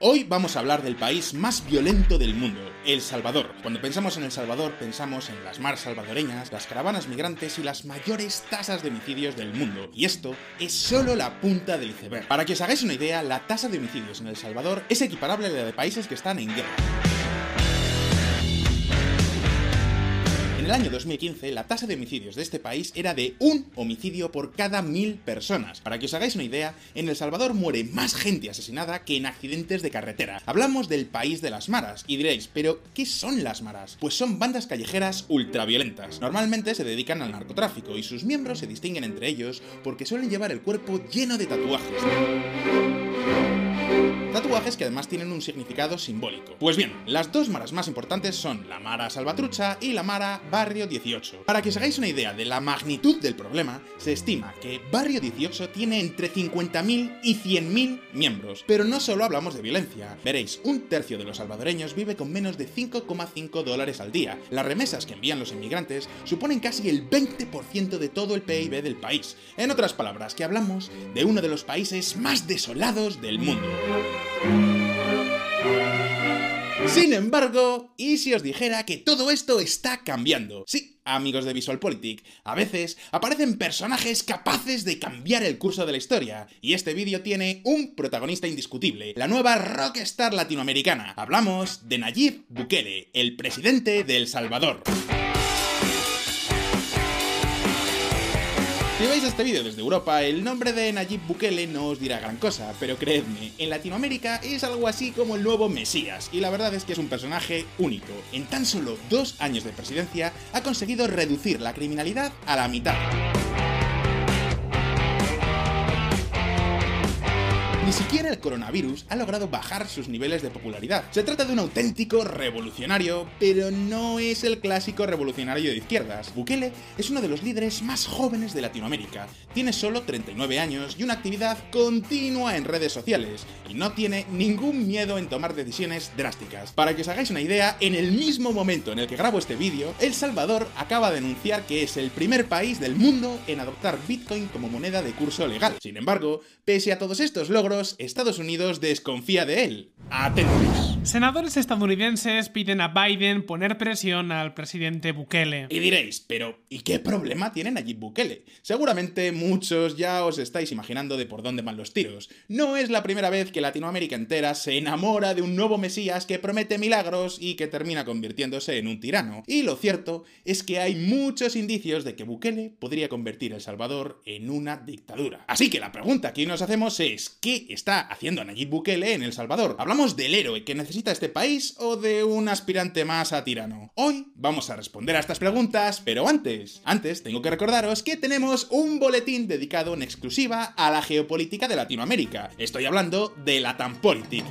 Hoy vamos a hablar del país más violento del mundo, El Salvador. Cuando pensamos en El Salvador pensamos en las maras salvadoreñas, las caravanas migrantes y las mayores tasas de homicidios del mundo. Y esto es solo la punta del iceberg. Para que os hagáis una idea, la tasa de homicidios en El Salvador es equiparable a la de países que están en guerra. El año 2015, la tasa de homicidios de este país era de un homicidio por cada mil personas. Para que os hagáis una idea, en El Salvador muere más gente asesinada que en accidentes de carretera. Hablamos del país de las maras, y diréis, ¿pero qué son las maras? Pues son bandas callejeras ultraviolentas. Normalmente se dedican al narcotráfico, y sus miembros se distinguen entre ellos porque suelen llevar el cuerpo lleno de tatuajes. Tatuajes que además tienen un significado simbólico. Pues bien, las dos maras más importantes son la Mara Salvatrucha y la Mara Barrio 18. Para que os hagáis una idea de la magnitud del problema, se estima que Barrio 18 tiene entre 50.000 y 100.000 miembros. Pero no solo hablamos de violencia. Veréis, un tercio de los salvadoreños vive con menos de 5,5 dólares al día. Las remesas que envían los inmigrantes suponen casi el 20% de todo el PIB del país. En otras palabras, que hablamos de uno de los países más desolados del mundo. Sin embargo, ¿y si os dijera que todo esto está cambiando? Sí, amigos de VisualPolitik, a veces aparecen personajes capaces de cambiar el curso de la historia, y este vídeo tiene un protagonista indiscutible, la nueva rockstar latinoamericana. Hablamos de Nayib Bukele, el presidente de El Salvador. Si veis este vídeo desde Europa, el nombre de Nayib Bukele no os dirá gran cosa, pero creedme, en Latinoamérica es algo así como el nuevo Mesías, y la verdad es que es un personaje único. En tan solo dos años de presidencia ha conseguido reducir la criminalidad a la mitad. Ni siquiera el coronavirus ha logrado bajar sus niveles de popularidad. Se trata de un auténtico revolucionario, pero no es el clásico revolucionario de izquierdas. Bukele es uno de los líderes más jóvenes de Latinoamérica. Tiene solo 39 años y una actividad continua en redes sociales, y no tiene ningún miedo en tomar decisiones drásticas. Para que os hagáis una idea, en el mismo momento en el que grabo este vídeo, El Salvador acaba de anunciar que es el primer país del mundo en adoptar Bitcoin como moneda de curso legal. Sin embargo, pese a todos estos logros, Estados Unidos desconfía de él. Atentos. Senadores estadounidenses piden a Biden poner presión al presidente Bukele. Y diréis, pero ¿y qué problema tiene Nayib Bukele? Seguramente muchos ya os estáis imaginando de por dónde van los tiros. No es la primera vez que Latinoamérica entera se enamora de un nuevo Mesías que promete milagros y que termina convirtiéndose en un tirano. Y lo cierto es que hay muchos indicios de que Bukele podría convertir El Salvador en una dictadura. Así que la pregunta que hoy nos hacemos es, ¿qué está haciendo Nayib Bukele en El Salvador? ¿Hablamos del héroe que necesita este país o de un aspirante más a tirano? Hoy vamos a responder a estas preguntas, pero antes, antes tengo que recordaros que tenemos un boletín dedicado en exclusiva a la geopolítica de Latinoamérica. Estoy hablando de la Tampolitik.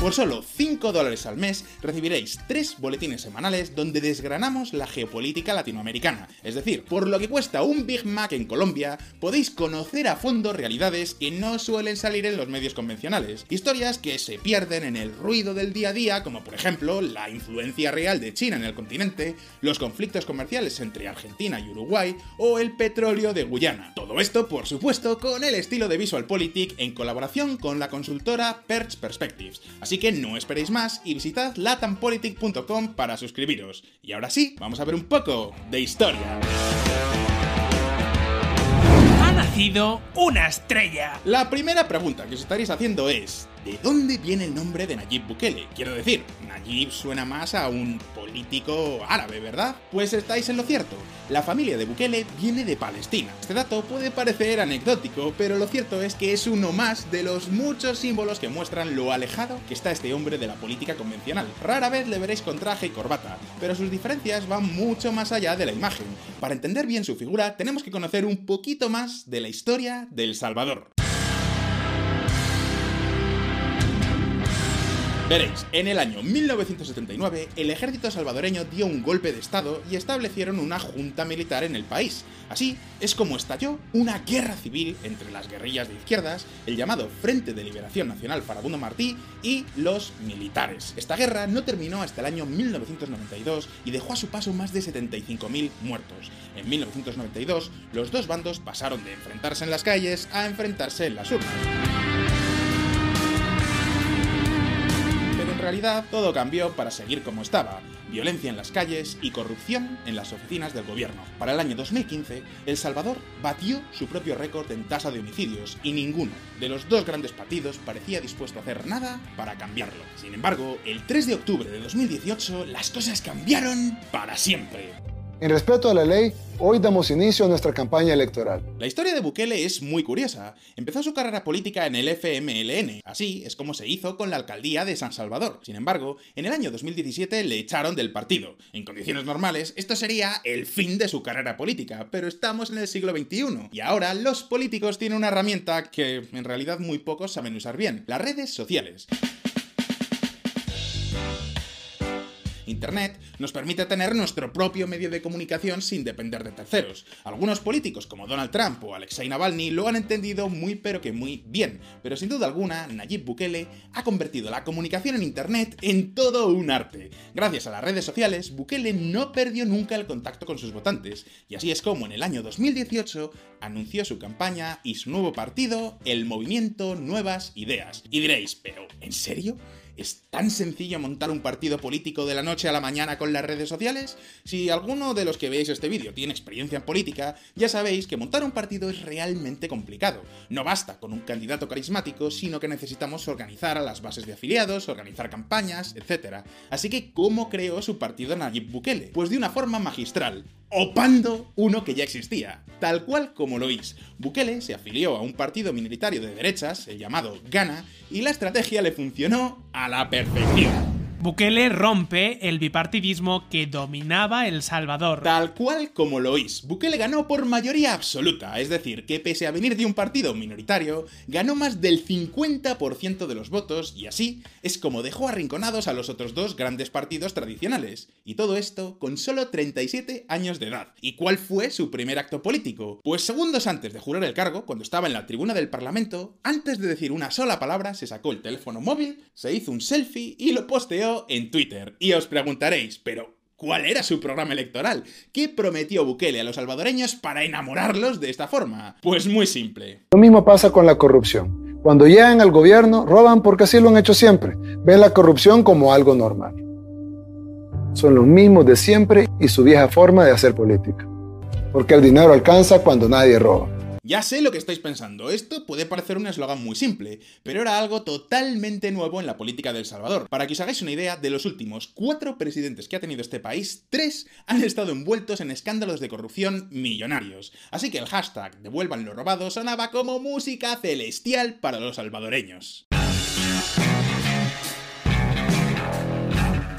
Por solo 5 dólares al mes recibiréis 3 boletines semanales donde desgranamos la geopolítica latinoamericana. Es decir, por lo que cuesta un Big Mac en Colombia, podéis conocer a fondo realidades que no suelen salir en los medios convencionales. Historias que se pierden en el ruido del día a día, como por ejemplo la influencia real de China en el continente, los conflictos comerciales entre Argentina y Uruguay o el petróleo de Guyana. Todo esto, por supuesto, con el estilo de VisualPolitik en colaboración con la consultora Perch Perspectives. Que no esperéis más y visitad latampolitic.com para suscribiros. Y ahora sí, vamos a ver un poco de historia. Ha nacido una estrella. La primera pregunta que os estaréis haciendo es, ¿de dónde viene el nombre de Nayib Bukele? Quiero decir, Nayib suena más a un político árabe, ¿verdad? Pues estáis en lo cierto. La familia de Bukele viene de Palestina. Este dato puede parecer anecdótico, pero lo cierto es que es uno más de los muchos símbolos que muestran lo alejado que está este hombre de la política convencional. Rara vez le veréis con traje y corbata, pero sus diferencias van mucho más allá de la imagen. Para entender bien su figura, tenemos que conocer un poquito más de la historia del Salvador. Veréis, en el año 1979 el ejército salvadoreño dio un golpe de estado y establecieron una junta militar en el país. Así es como estalló una guerra civil entre las guerrillas de izquierdas, el llamado Frente de Liberación Nacional Farabundo Martí y los militares. Esta guerra no terminó hasta el año 1992 y dejó a su paso más de 75.000 muertos. En 1992 los dos bandos pasaron de enfrentarse en las calles a enfrentarse en las urnas. Realidad todo cambió para seguir como estaba, violencia en las calles y corrupción en las oficinas del gobierno. Para el año 2015, El Salvador batió su propio récord en tasa de homicidios y ninguno de los dos grandes partidos parecía dispuesto a hacer nada para cambiarlo. Sin embargo, el 3 de octubre de 2018 las cosas cambiaron para siempre. En respeto a la ley, hoy damos inicio a nuestra campaña electoral. La historia de Bukele es muy curiosa. Empezó su carrera política en el FMLN, así es como se hizo con la alcaldía de San Salvador. Sin embargo, en el año 2017 le echaron del partido. En condiciones normales, esto sería el fin de su carrera política, pero estamos en el siglo XXI y ahora los políticos tienen una herramienta que en realidad muy pocos saben usar bien, las redes sociales. Internet nos permite tener nuestro propio medio de comunicación sin depender de terceros. Algunos políticos como Donald Trump o Alexei Navalny lo han entendido muy pero que muy bien, pero sin duda alguna Nayib Bukele ha convertido la comunicación en Internet en todo un arte. Gracias a las redes sociales, Bukele no perdió nunca el contacto con sus votantes, y así es como en el año 2018 anunció su campaña y su nuevo partido, el Movimiento Nuevas Ideas. Y diréis, pero ¿en serio? ¿Es tan sencillo montar un partido político de la noche a la mañana con las redes sociales? Si alguno de los que veis este vídeo tiene experiencia en política, ya sabéis que montar un partido es realmente complicado. No basta con un candidato carismático, sino que necesitamos organizar a las bases de afiliados, organizar campañas, etc. Así que, ¿cómo creó su partido Nayib Bukele? Pues de una forma magistral, opando uno que ya existía, tal cual como lo oís. Bukele se afilió a un partido minoritario de derechas, el llamado Ghana, y la estrategia le funcionó a la perfección. Bukele rompe el bipartidismo que dominaba El Salvador. Tal cual como lo oís, Bukele ganó por mayoría absoluta, es decir, que pese a venir de un partido minoritario, ganó más del 50% de los votos y así es como dejó arrinconados a los otros dos grandes partidos tradicionales. Y todo esto con solo 37 años de edad. ¿Y cuál fue su primer acto político? Pues segundos antes de jurar el cargo, cuando estaba en la tribuna del Parlamento, antes de decir una sola palabra, se sacó el teléfono móvil, se hizo un selfie y lo posteó en Twitter. Y os preguntaréis, pero ¿Cuál era su programa electoral? ¿Qué prometió Bukele a los salvadoreños para enamorarlos de esta forma? Pues muy simple. Lo mismo pasa con la corrupción. Cuando llegan al gobierno, roban porque así lo han hecho siempre. Ven la corrupción como algo normal. Son los mismos de siempre y su vieja forma de hacer política. Porque el dinero alcanza cuando nadie roba. Ya sé lo que estáis pensando, esto puede parecer un eslogan muy simple, pero era algo totalmente nuevo en la política de El Salvador. Para que os hagáis una idea, de los últimos cuatro presidentes que ha tenido este país, tres han estado envueltos en escándalos de corrupción millonarios. Así que el hashtag devuelvan lo robado sonaba como música celestial para los salvadoreños.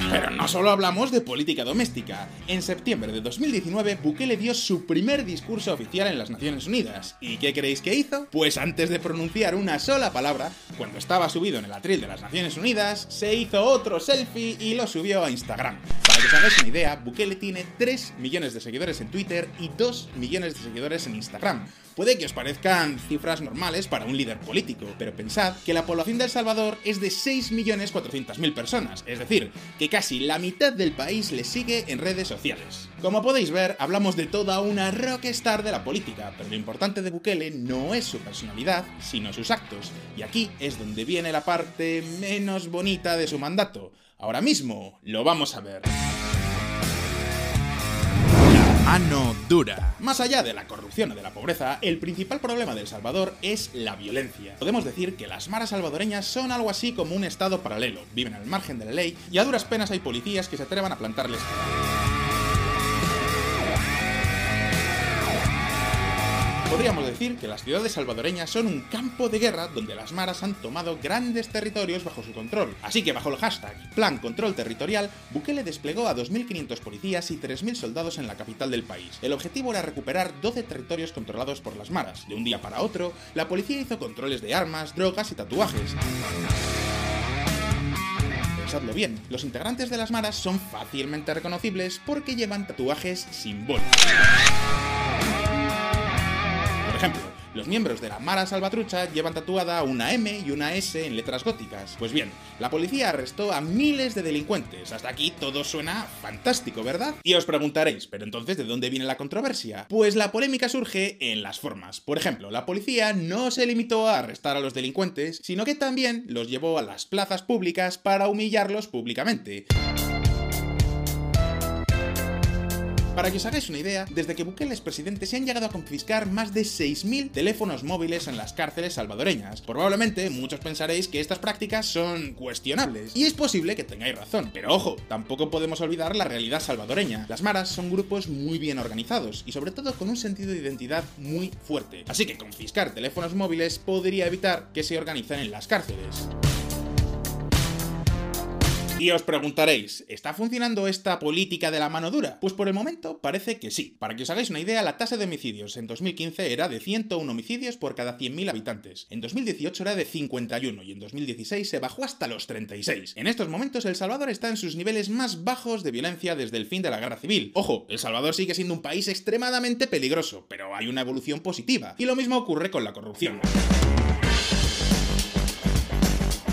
Pero no solo hablamos de política doméstica. En septiembre de 2019, Bukele dio su primer discurso oficial en las Naciones Unidas. ¿Y qué creéis que hizo? Pues antes de pronunciar una sola palabra, cuando estaba subido en el atril de las Naciones Unidas, se hizo otro selfie y lo subió a Instagram. Para que os hagáis una idea, Bukele tiene 3 millones de seguidores en Twitter y 2 millones de seguidores en Instagram. Puede que os parezcan cifras normales para un líder político, pero pensad que la población de El Salvador es de 6.400.000 personas, es decir, que casi la mitad del país le sigue en redes sociales. Como podéis ver, hablamos de toda una rockstar de la política, pero lo importante de Bukele no es su personalidad, sino sus actos, y aquí es donde viene la parte menos bonita de su mandato. Ahora mismo lo vamos a ver mano dura. Más allá de la corrupción o de la pobreza, el principal problema de El Salvador es la violencia. Podemos decir que las maras salvadoreñas son algo así como un estado paralelo, viven al margen de la ley y a duras penas hay policías que se atrevan a plantarles Podríamos decir que las ciudades salvadoreñas son un campo de guerra donde las maras han tomado grandes territorios bajo su control. Así que bajo el hashtag Plan Control Territorial, Bukele desplegó a 2.500 policías y 3.000 soldados en la capital del país. El objetivo era recuperar 12 territorios controlados por las maras. De un día para otro, la policía hizo controles de armas, drogas y tatuajes. pensadlo bien, los integrantes de las maras son fácilmente reconocibles porque llevan tatuajes simbólicos. Los miembros de la Mara Salvatrucha llevan tatuada una M y una S en letras góticas. Pues bien, la policía arrestó a miles de delincuentes. Hasta aquí todo suena fantástico, ¿verdad? Y os preguntaréis, ¿pero entonces de dónde viene la controversia? Pues la polémica surge en las formas. Por ejemplo, la policía no se limitó a arrestar a los delincuentes, sino que también los llevó a las plazas públicas para humillarlos públicamente. Para que os hagáis una idea, desde que Bukele es presidente se han llegado a confiscar más de 6.000 teléfonos móviles en las cárceles salvadoreñas. Probablemente muchos pensaréis que estas prácticas son cuestionables, y es posible que tengáis razón, pero ojo, tampoco podemos olvidar la realidad salvadoreña. Las maras son grupos muy bien organizados, y sobre todo con un sentido de identidad muy fuerte. Así que confiscar teléfonos móviles podría evitar que se organicen en las cárceles. Y os preguntaréis, ¿está funcionando esta política de la mano dura? Pues por el momento parece que sí. Para que os hagáis una idea, la tasa de homicidios en 2015 era de 101 homicidios por cada 100.000 habitantes. En 2018 era de 51 y en 2016 se bajó hasta los 36. En estos momentos El Salvador está en sus niveles más bajos de violencia desde el fin de la guerra civil. Ojo, El Salvador sigue siendo un país extremadamente peligroso, pero hay una evolución positiva. Y lo mismo ocurre con la corrupción.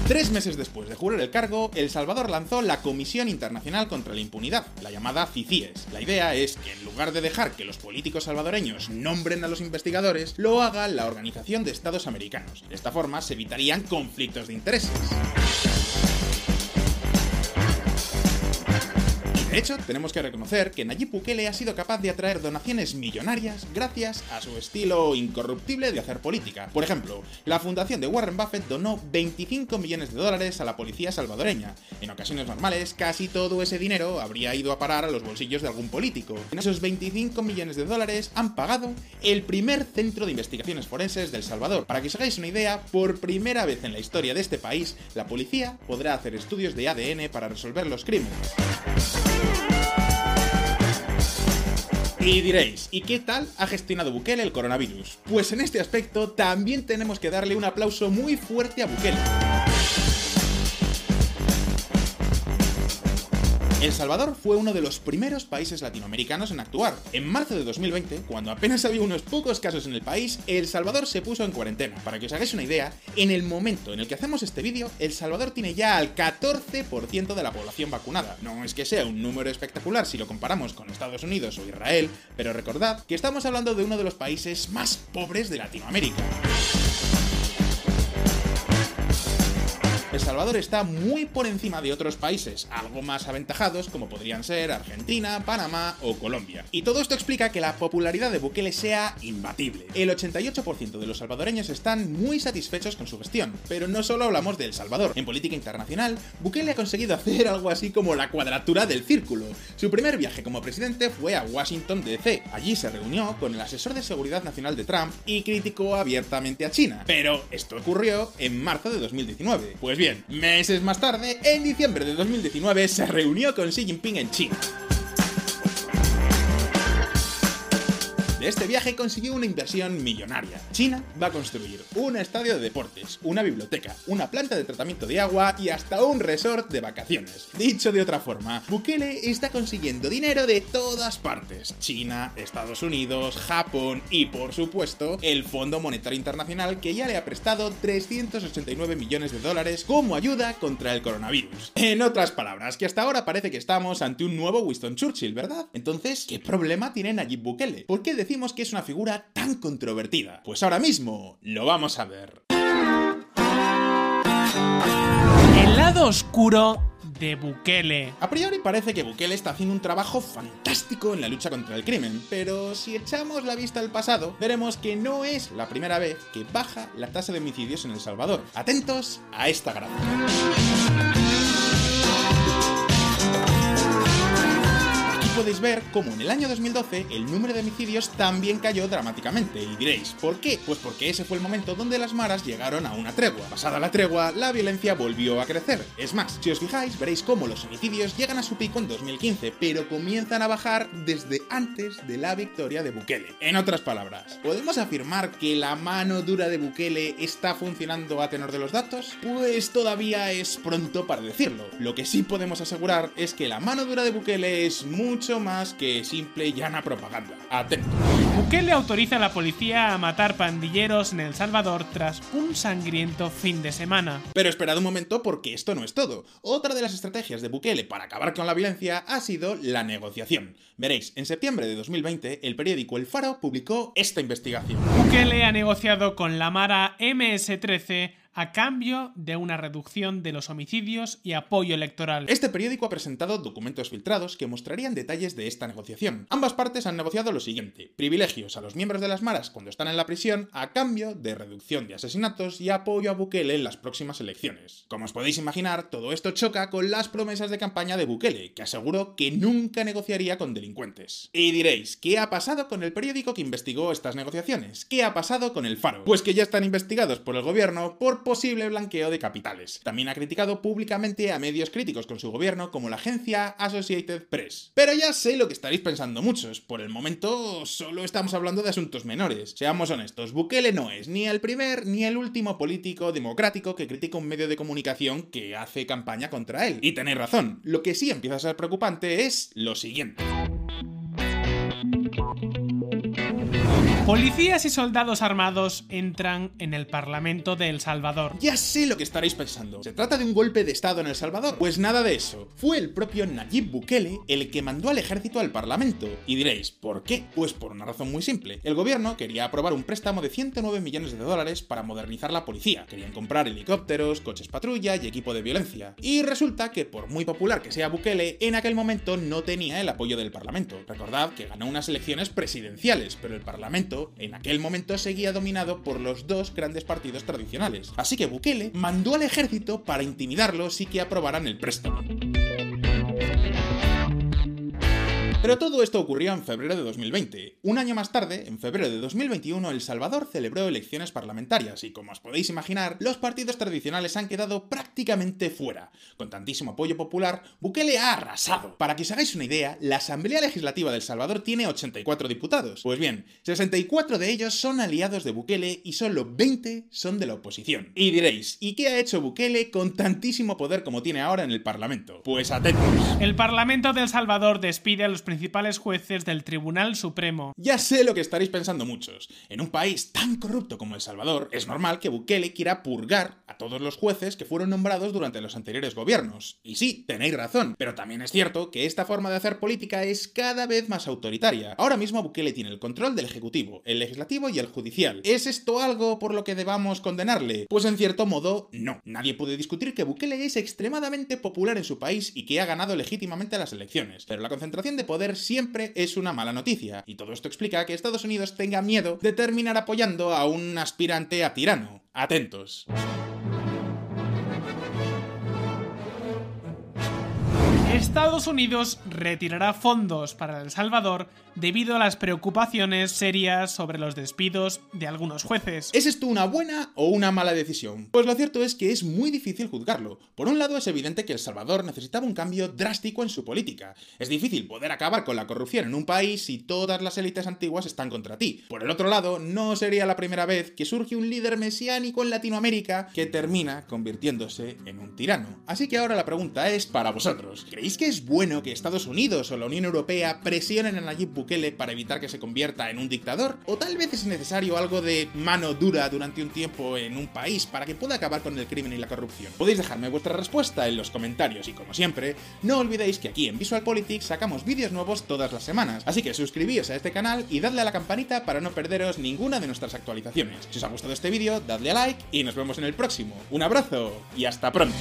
Tres meses después de jurar el cargo, El Salvador lanzó la Comisión Internacional contra la Impunidad, la llamada CICIES. La idea es que en lugar de dejar que los políticos salvadoreños nombren a los investigadores, lo haga la Organización de Estados Americanos. De esta forma se evitarían conflictos de intereses. De hecho, tenemos que reconocer que Nayib Bukele ha sido capaz de atraer donaciones millonarias gracias a su estilo incorruptible de hacer política. Por ejemplo, la fundación de Warren Buffett donó 25 millones de dólares a la policía salvadoreña. En ocasiones normales, casi todo ese dinero habría ido a parar a los bolsillos de algún político. En esos 25 millones de dólares han pagado el primer centro de investigaciones forenses del Salvador. Para que os hagáis una idea, por primera vez en la historia de este país, la policía podrá hacer estudios de ADN para resolver los crímenes. Y diréis, ¿y qué tal ha gestionado Bukele el coronavirus? Pues en este aspecto también tenemos que darle un aplauso muy fuerte a Bukele. El Salvador fue uno de los primeros países latinoamericanos en actuar. En marzo de 2020, cuando apenas había unos pocos casos en el país, El Salvador se puso en cuarentena. Para que os hagáis una idea, en el momento en el que hacemos este vídeo, El Salvador tiene ya al 14% de la población vacunada. No es que sea un número espectacular si lo comparamos con Estados Unidos o Israel, pero recordad que estamos hablando de uno de los países más pobres de Latinoamérica. Salvador está muy por encima de otros países, algo más aventajados como podrían ser Argentina, Panamá o Colombia. Y todo esto explica que la popularidad de Bukele sea imbatible. El 88% de los salvadoreños están muy satisfechos con su gestión, pero no solo hablamos de El Salvador. En política internacional, Bukele ha conseguido hacer algo así como la cuadratura del círculo. Su primer viaje como presidente fue a Washington DC. Allí se reunió con el asesor de seguridad nacional de Trump y criticó abiertamente a China. Pero esto ocurrió en marzo de 2019. Pues bien, meses más tarde, en diciembre de 2019, se reunió con Xi Jinping en China. Este viaje consiguió una inversión millonaria. China va a construir un estadio de deportes, una biblioteca, una planta de tratamiento de agua y hasta un resort de vacaciones. Dicho de otra forma, Bukele está consiguiendo dinero de todas partes. China, Estados Unidos, Japón y por supuesto el Fondo Monetario Internacional que ya le ha prestado 389 millones de dólares como ayuda contra el coronavirus. En otras palabras, que hasta ahora parece que estamos ante un nuevo Winston Churchill, ¿verdad? Entonces, ¿qué problema tiene Nayib Bukele? ¿Por qué decir que es una figura tan controvertida? Pues ahora mismo lo vamos a ver. El lado oscuro de Bukele. A priori parece que Bukele está haciendo un trabajo fantástico en la lucha contra el crimen, pero si echamos la vista al pasado, veremos que no es la primera vez que baja la tasa de homicidios en El Salvador. Atentos a esta gráfica. Ver cómo en el año 2012 el número de homicidios también cayó dramáticamente. Y diréis, ¿por qué? Pues porque ese fue el momento donde las maras llegaron a una tregua. Pasada la tregua, la violencia volvió a crecer. Es más, si os fijáis, veréis cómo los homicidios llegan a su pico en 2015, pero comienzan a bajar desde antes de la victoria de Bukele. En otras palabras, ¿podemos afirmar que la mano dura de Bukele está funcionando a tenor de los datos? Pues todavía es pronto para decirlo. Lo que sí podemos asegurar es que la mano dura de Bukele es mucho más que simple y llana propaganda. Atento. Bukele autoriza a la policía a matar pandilleros en El Salvador tras un sangriento fin de semana. Pero esperad un momento porque esto no es todo. Otra de las estrategias de Bukele para acabar con la violencia ha sido la negociación. Veréis, en septiembre de 2020 el periódico El Faro publicó esta investigación. Bukele ha negociado con la Mara MS-13 a cambio de una reducción de los homicidios y apoyo electoral. Este periódico ha presentado documentos filtrados que mostrarían detalles de esta negociación. Ambas partes han negociado lo siguiente: privilegios a los miembros de las maras cuando están en la prisión a cambio de reducción de asesinatos y apoyo a Bukele en las próximas elecciones. Como os podéis imaginar, todo esto choca con las promesas de campaña de Bukele, que aseguró que nunca negociaría con delincuentes. Y diréis, ¿qué ha pasado con el periódico que investigó estas negociaciones? ¿Qué ha pasado con el Faro? Pues que ya están investigados por el gobierno por posible blanqueo de capitales. También ha criticado públicamente a medios críticos con su gobierno como la agencia Associated Press. Pero ya sé lo que estaréis pensando muchos, por el momento solo estamos hablando de asuntos menores. Seamos honestos, Bukele no es ni el primer ni el último político democrático que critica un medio de comunicación que hace campaña contra él. Y tenéis razón, lo que sí empieza a ser preocupante es lo siguiente. Policías y soldados armados entran en el Parlamento de El Salvador. Ya sé lo que estaréis pensando. ¿Se trata de un golpe de Estado en El Salvador? Pues nada de eso. Fue el propio Nayib Bukele el que mandó al ejército al Parlamento. Y diréis, ¿por qué? Pues por una razón muy simple. El gobierno quería aprobar un préstamo de 109 millones de dólares para modernizar la policía. Querían comprar helicópteros, coches patrulla y equipo de violencia. Y resulta que por muy popular que sea Bukele, en aquel momento no tenía el apoyo del Parlamento. Recordad que ganó unas elecciones presidenciales, pero el Parlamento en aquel momento seguía dominado por los dos grandes partidos tradicionales. Así que Bukele mandó al ejército para intimidarlos y que aprobaran el préstamo. Pero todo esto ocurrió en febrero de 2020. Un año más tarde, en febrero de 2021, El Salvador celebró elecciones parlamentarias y, como os podéis imaginar, los partidos tradicionales han quedado prácticamente fuera. Con tantísimo apoyo popular, Bukele ha arrasado. Para que os hagáis una idea, la Asamblea Legislativa de El Salvador tiene 84 diputados. Pues bien, 64 de ellos son aliados de Bukele y solo 20 son de la oposición. Y diréis, ¿y qué ha hecho Bukele con tantísimo poder como tiene ahora en el Parlamento? Pues atentos. El Parlamento de El Salvador despide a los principales jueces del Tribunal Supremo. Ya sé lo que estaréis pensando muchos. En un país tan corrupto como El Salvador, es normal que Bukele quiera purgar a todos los jueces que fueron nombrados durante los anteriores gobiernos. Y sí, tenéis razón, pero también es cierto que esta forma de hacer política es cada vez más autoritaria. Ahora mismo Bukele tiene el control del Ejecutivo, el Legislativo y el Judicial. ¿Es esto algo por lo que debamos condenarle? Pues en cierto modo, no. Nadie puede discutir que Bukele es extremadamente popular en su país y que ha ganado legítimamente las elecciones, pero la concentración de poder siempre es una mala noticia, y todo esto explica que Estados Unidos tenga miedo de terminar apoyando a un aspirante a tirano. Atentos. Estados Unidos retirará fondos para El Salvador debido a las preocupaciones serias sobre los despidos de algunos jueces. ¿Es esto una buena o una mala decisión? Pues lo cierto es que es muy difícil juzgarlo. Por un lado es evidente que El Salvador necesitaba un cambio drástico en su política. Es difícil poder acabar con la corrupción en un país si todas las élites antiguas están contra ti. Por el otro lado, no sería la primera vez que surge un líder mesiánico en Latinoamérica que termina convirtiéndose en un tirano. Así que ahora la pregunta es para vosotros. ¿Creéis que es bueno que Estados Unidos o la Unión Europea presionen a Nayib Bukele para evitar que se convierta en un dictador? ¿O tal vez es necesario algo de mano dura durante un tiempo en un país para que pueda acabar con el crimen y la corrupción? Podéis dejarme vuestra respuesta en los comentarios y como siempre, no olvidéis que aquí en Visual Politics sacamos vídeos nuevos todas las semanas, así que suscribíos a este canal y dadle a la campanita para no perderos ninguna de nuestras actualizaciones. Si os ha gustado este vídeo, dadle a like y nos vemos en el próximo. Un abrazo y hasta pronto.